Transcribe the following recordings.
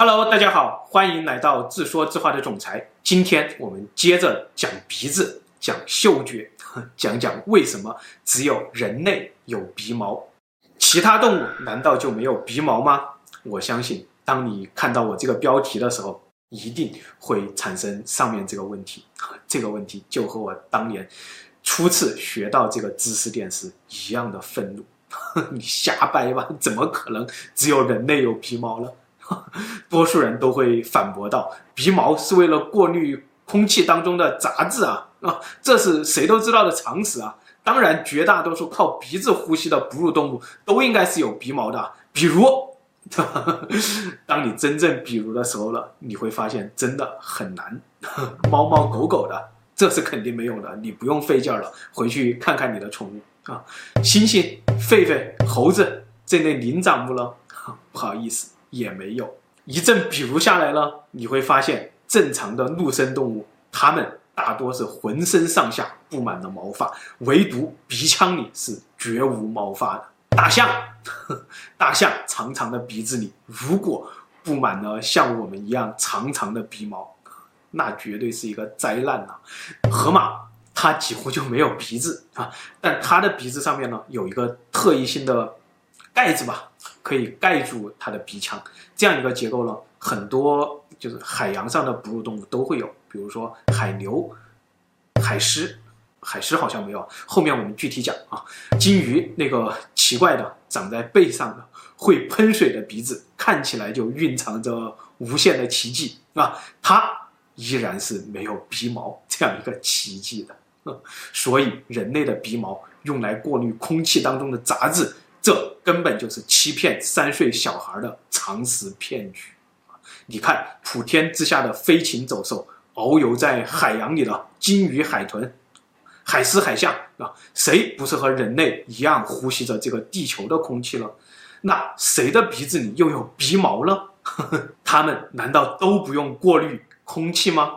Hello，大家好，欢迎来到自说自话的总裁。今天我们接着讲鼻子，讲嗅觉，讲讲为什么只有人类有鼻毛，其他动物难道就没有鼻毛吗？我相信，当你看到我这个标题的时候，一定会产生上面这个问题。这个问题就和我当年初次学到这个知识点时一样的愤怒。你瞎掰吧？怎么可能只有人类有鼻毛呢？多数人都会反驳道：“鼻毛是为了过滤空气当中的杂质啊！啊，这是谁都知道的常识啊！当然，绝大多数靠鼻子呼吸的哺乳动物都应该是有鼻毛的。比如，当你真正比如的时候了，你会发现真的很难。猫猫狗狗的，这是肯定没有的，你不用费劲了，回去看看你的宠物啊。猩猩、狒狒、猴子这类灵长目了，不好意思。”也没有一阵比如下来了，你会发现正常的陆生动物，它们大多是浑身上下布满了毛发，唯独鼻腔里是绝无毛发的。大象，呵，大象长长的鼻子里如果布满了像我们一样长长的鼻毛，那绝对是一个灾难呐、河马，它几乎就没有鼻子啊，但它的鼻子上面呢有一个特异性的盖子吧。可以盖住它的鼻腔，这样一个结构呢，很多就是海洋上的哺乳动物都会有，比如说海牛、海狮，海狮好像没有，后面我们具体讲啊。鲸鱼那个奇怪的长在背上的会喷水的鼻子，看起来就蕴藏着无限的奇迹啊，它依然是没有鼻毛这样一个奇迹的。所以人类的鼻毛用来过滤空气当中的杂质。这根本就是欺骗三岁小孩的常识骗局。你看，普天之下的飞禽走兽，遨游在海洋里的鲸鱼、海豚、海狮、海象啊，谁不是和人类一样呼吸着这个地球的空气了？那谁的鼻子里又有鼻毛了？他们难道都不用过滤空气吗？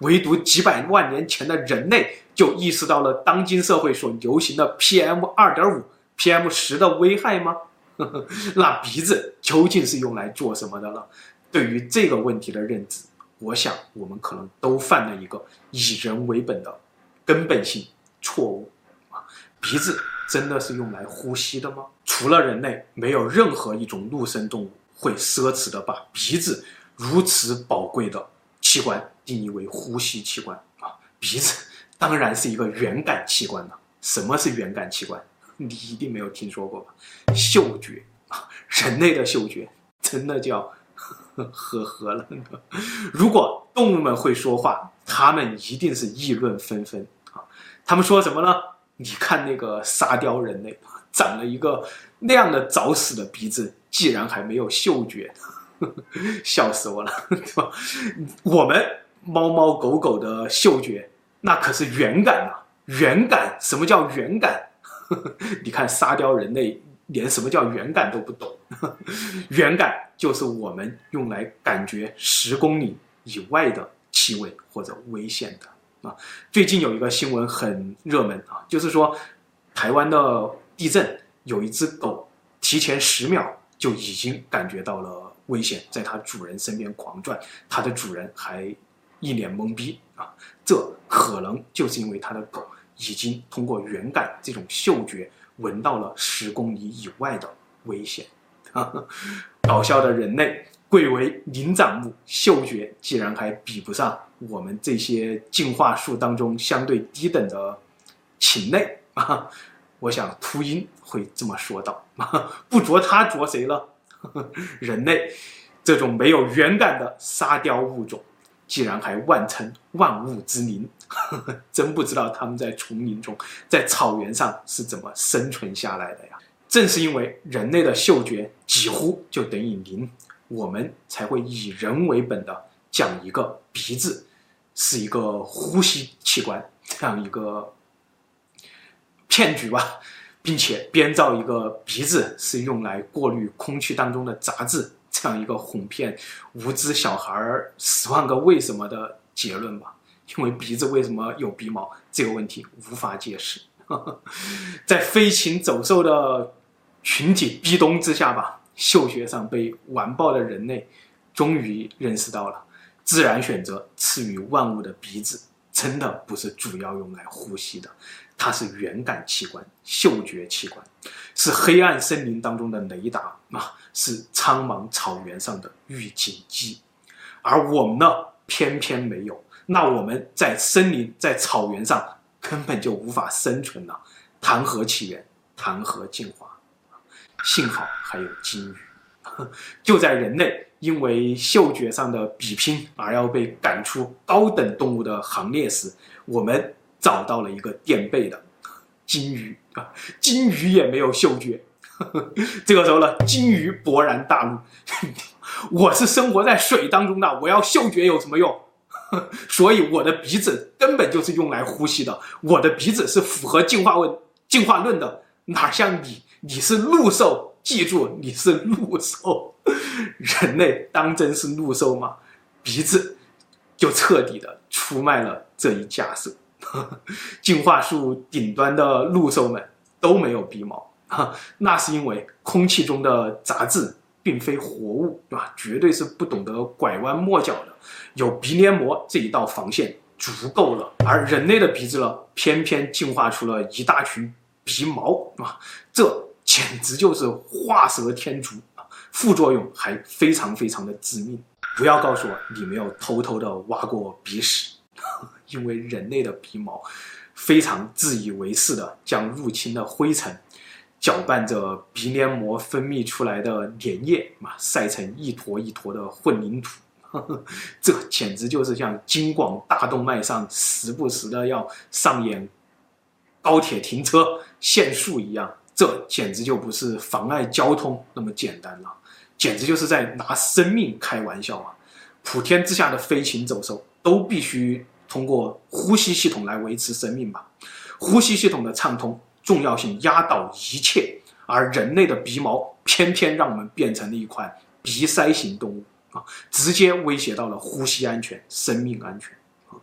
唯独几百万年前的人类就意识到了当今社会所流行的 PM 二点五。PM 十的危害吗？那鼻子究竟是用来做什么的了？对于这个问题的认知，我想我们可能都犯了一个以人为本的根本性错误啊！鼻子真的是用来呼吸的吗？除了人类，没有任何一种陆生动物会奢侈的把鼻子如此宝贵的器官定义为呼吸器官啊！鼻子当然是一个原感器官了。什么是原感器官？你一定没有听说过吧？嗅觉，人类的嗅觉真的叫呵呵呵了。如果动物们会说话，他们一定是议论纷纷啊。他们说什么呢？你看那个沙雕人类，长了一个那样的找死的鼻子，竟然还没有嗅觉，呵呵笑死我了，对吧？我们猫猫狗狗的嗅觉那可是原感啊，原感。什么叫原感？你看沙雕人类连什么叫原感都不懂，原感就是我们用来感觉十公里以外的气味或者危险的啊。最近有一个新闻很热门啊，就是说台湾的地震，有一只狗提前十秒就已经感觉到了危险，在它主人身边狂转，它的主人还一脸懵逼啊。这可能就是因为它的狗。已经通过原感这种嗅觉闻到了十公里以外的危险，搞笑的人类贵为灵长目，嗅觉竟然还比不上我们这些进化树当中相对低等的禽类啊！我想秃鹰会这么说道：不啄他啄谁了？人类这种没有原感的沙雕物种。竟然还万称万物之灵，呵呵，真不知道他们在丛林中、在草原上是怎么生存下来的呀？正是因为人类的嗅觉几乎就等于零，我们才会以人为本的讲一个鼻子是一个呼吸器官这样一个骗局吧，并且编造一个鼻子是用来过滤空气当中的杂质。这样一个哄骗无知小孩儿十万个为什么的结论吧，因为鼻子为什么有鼻毛这个问题无法解释，在飞禽走兽的群体逼咚之下吧，嗅觉上被完爆的人类终于认识到了，自然选择赐予万物的鼻子，真的不是主要用来呼吸的，它是远感器官、嗅觉器官，是黑暗森林当中的雷达啊，是苍茫草原上的预警机，而我们呢，偏偏没有。那我们在森林、在草原上根本就无法生存了，谈何起源？谈何进化？幸好还有鲸鱼，就在人类因为嗅觉上的比拼而要被赶出高等动物的行列时，我们找到了一个垫背的鲸鱼啊！鲸鱼也没有嗅觉。这个时候呢，鲸鱼勃然大怒：“ 我是生活在水当中的，我要嗅觉有什么用？所以我的鼻子根本就是用来呼吸的，我的鼻子是符合进化论进化论的，哪像你？”你是陆兽，记住你是陆兽，人类当真是陆兽吗？鼻子就彻底的出卖了这一假设。进化树顶端的陆兽们都没有鼻毛，那是因为空气中的杂质并非活物，对吧？绝对是不懂得拐弯抹角的，有鼻黏膜这一道防线足够了。而人类的鼻子呢，偏偏进化出了一大群鼻毛，啊，这。简直就是画蛇添足啊！副作用还非常非常的致命。不要告诉我你没有偷偷的挖过鼻屎，因为人类的鼻毛非常自以为是的将入侵的灰尘搅拌着鼻黏膜分泌出来的粘液啊，晒成一坨一坨的混凝土。这简直就是像京广大动脉上时不时的要上演高铁停车限速一样。这简直就不是妨碍交通那么简单了，简直就是在拿生命开玩笑啊！普天之下的飞禽走兽都必须通过呼吸系统来维持生命吧？呼吸系统的畅通重要性压倒一切，而人类的鼻毛偏偏让我们变成了一款鼻塞型动物啊！直接威胁到了呼吸安全、生命安全啊！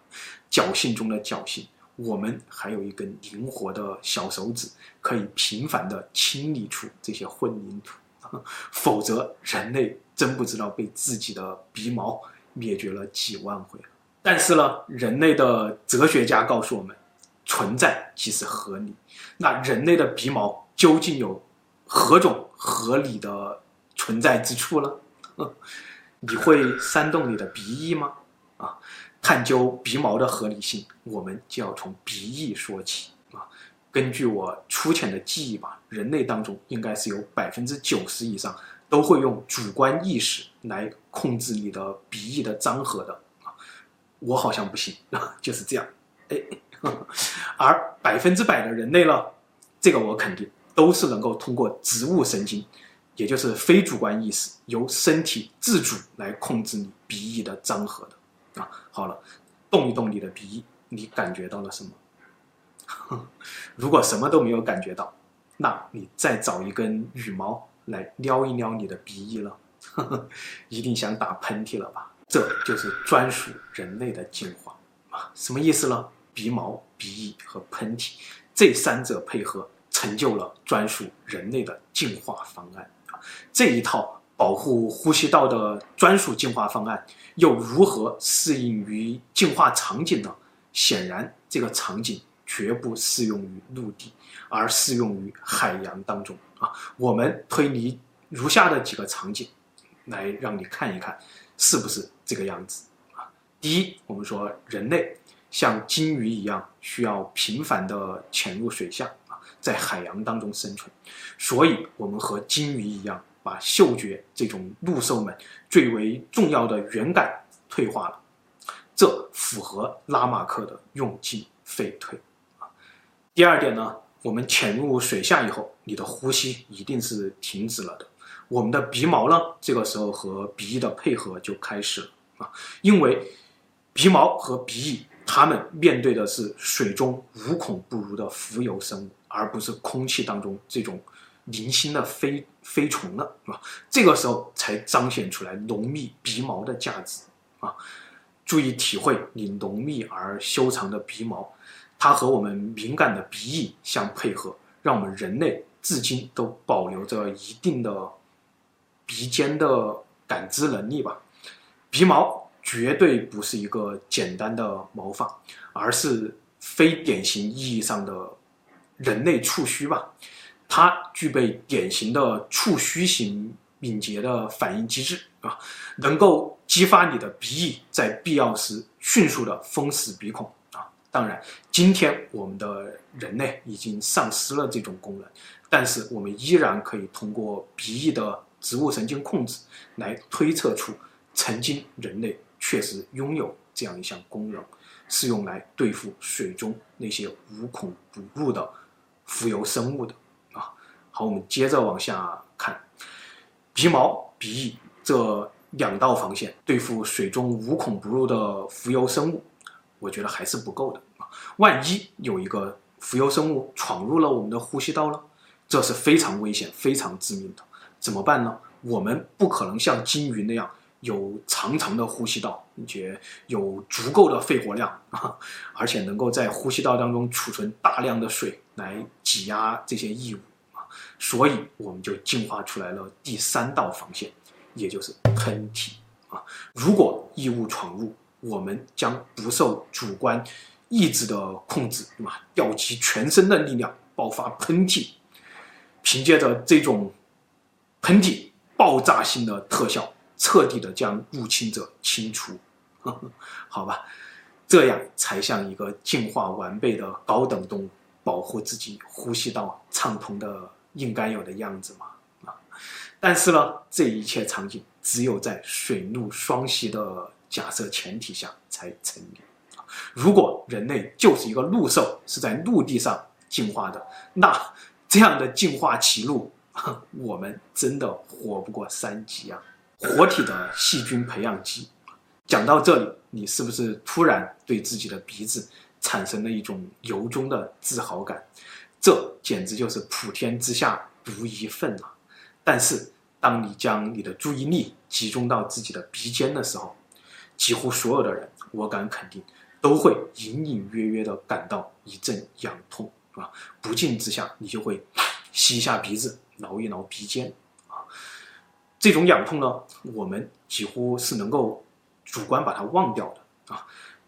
侥幸中的侥幸。我们还有一根灵活的小手指，可以频繁地清理出这些混凝土，否则人类真不知道被自己的鼻毛灭绝了几万回了。但是呢，人类的哲学家告诉我们，存在即是合理。那人类的鼻毛究竟有何种合理的存在之处呢？你会扇动你的鼻翼吗？啊？探究鼻毛的合理性，我们就要从鼻翼说起啊。根据我粗浅的记忆吧，人类当中应该是有百分之九十以上都会用主观意识来控制你的鼻翼的张合的啊。我好像不行啊，就是这样。哎，而百分之百的人类呢，这个我肯定都是能够通过植物神经，也就是非主观意识，由身体自主来控制你鼻翼的张合的。啊，好了，动一动你的鼻翼，你感觉到了什么？如果什么都没有感觉到，那你再找一根羽毛来撩一撩你的鼻翼了，一定想打喷嚏了吧？这就是专属人类的进化啊！什么意思呢？鼻毛、鼻翼和喷嚏这三者配合，成就了专属人类的进化方案！这一套。保护呼吸道的专属进化方案又如何适应于进化场景呢？显然，这个场景绝不适用于陆地，而适用于海洋当中啊。我们推理如下的几个场景，来让你看一看是不是这个样子啊。第一，我们说人类像鲸鱼一样，需要频繁的潜入水下，在海洋当中生存，所以我们和鲸鱼一样。把嗅觉这种陆兽们最为重要的原感退化了，这符合拉马克的用进废退啊。第二点呢，我们潜入水下以后，你的呼吸一定是停止了的。我们的鼻毛呢，这个时候和鼻翼的配合就开始了啊，因为鼻毛和鼻翼，它们面对的是水中无孔不入的浮游生物，而不是空气当中这种。零星的飞飞虫了，啊，这个时候才彰显出来浓密鼻毛的价值啊！注意体会你浓密而修长的鼻毛，它和我们敏感的鼻翼相配合，让我们人类至今都保留着一定的鼻尖的感知能力吧。鼻毛绝对不是一个简单的毛发，而是非典型意义上的人类触须吧。它具备典型的触须型敏捷的反应机制啊，能够激发你的鼻翼在必要时迅速的封死鼻孔啊。当然，今天我们的人类已经丧失了这种功能，但是我们依然可以通过鼻翼的植物神经控制来推测出，曾经人类确实拥有这样一项功能，是用来对付水中那些无孔不入的浮游生物的啊。好，我们接着往下看，鼻毛、鼻翼这两道防线对付水中无孔不入的浮游生物，我觉得还是不够的啊！万一有一个浮游生物闯入了我们的呼吸道呢？这是非常危险、非常致命的，怎么办呢？我们不可能像鲸鱼那样有长长的呼吸道，并且有足够的肺活量啊，而且能够在呼吸道当中储存大量的水来挤压这些异物啊。所以我们就进化出来了第三道防线，也就是喷嚏啊！如果异物闯入，我们将不受主观意志的控制，啊，调集全身的力量爆发喷嚏，凭借着这种喷嚏爆炸性的特效，彻底的将入侵者清除。呵呵，好吧，这样才像一个进化完备的高等动物，保护自己呼吸道畅通的。应该有的样子嘛，啊！但是呢，这一切场景只有在水陆双栖的假设前提下才成立。如果人类就是一个陆兽，是在陆地上进化的，那这样的进化歧路，我们真的活不过三级啊！活体的细菌培养基，讲到这里，你是不是突然对自己的鼻子产生了一种由衷的自豪感？这简直就是普天之下独一份啊！但是，当你将你的注意力集中到自己的鼻尖的时候，几乎所有的人，我敢肯定，都会隐隐约约地感到一阵痒痛啊！不禁之下，你就会吸一下鼻子，挠一挠鼻尖！这种痒痛呢，我们几乎是能够主观把它忘掉的啊！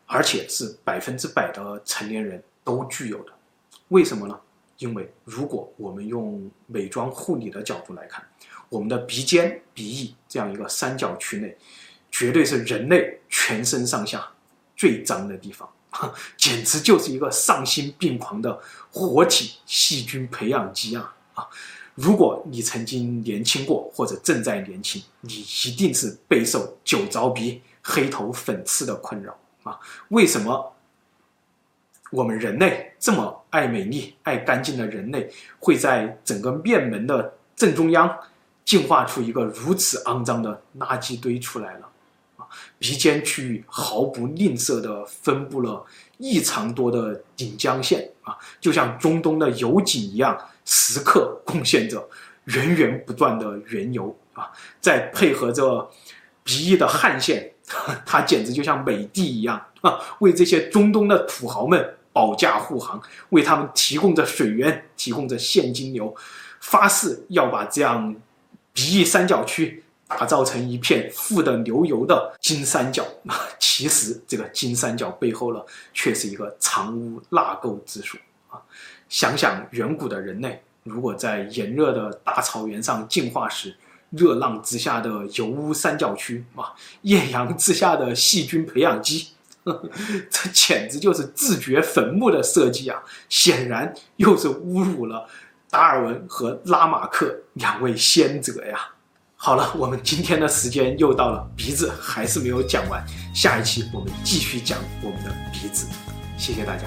而且是百分之百的成年人都具有的，为什么呢？因为如果我们用美妆护理的角度来看，我们的鼻尖、鼻翼这样一个三角区内，绝对是人类全身上下最脏的地方，简直就是一个丧心病狂的活体细菌培养基啊！啊，如果你曾经年轻过或者正在年轻，你一定是备受酒糟鼻、黑头粉刺的困扰啊！为什么？我们人类这么爱美丽、爱干净的人类，会在整个面门的正中央进化出一个如此肮脏的垃圾堆出来了？鼻尖区域毫不吝啬地分布了异常多的顶浆腺啊，就像中东的油井一样，时刻贡献着源源不断的原油啊，再配合着鼻翼的汗腺，它简直就像美帝一样啊，为这些中东的土豪们。保驾护航，为他们提供着水源，提供着现金流，发誓要把这样鼻翼三角区打造成一片富得流油的金三角。其实，这个金三角背后呢，却是一个藏污纳垢之所啊！想想远古的人类，如果在炎热的大草原上进化时，热浪之下的油污三角区啊，艳阳之下的细菌培养基。呵 呵这简直就是自掘坟墓的设计啊！显然又是侮辱了达尔文和拉马克两位先哲呀。好了，我们今天的时间又到了，鼻子还是没有讲完，下一期我们继续讲我们的鼻子。谢谢大家。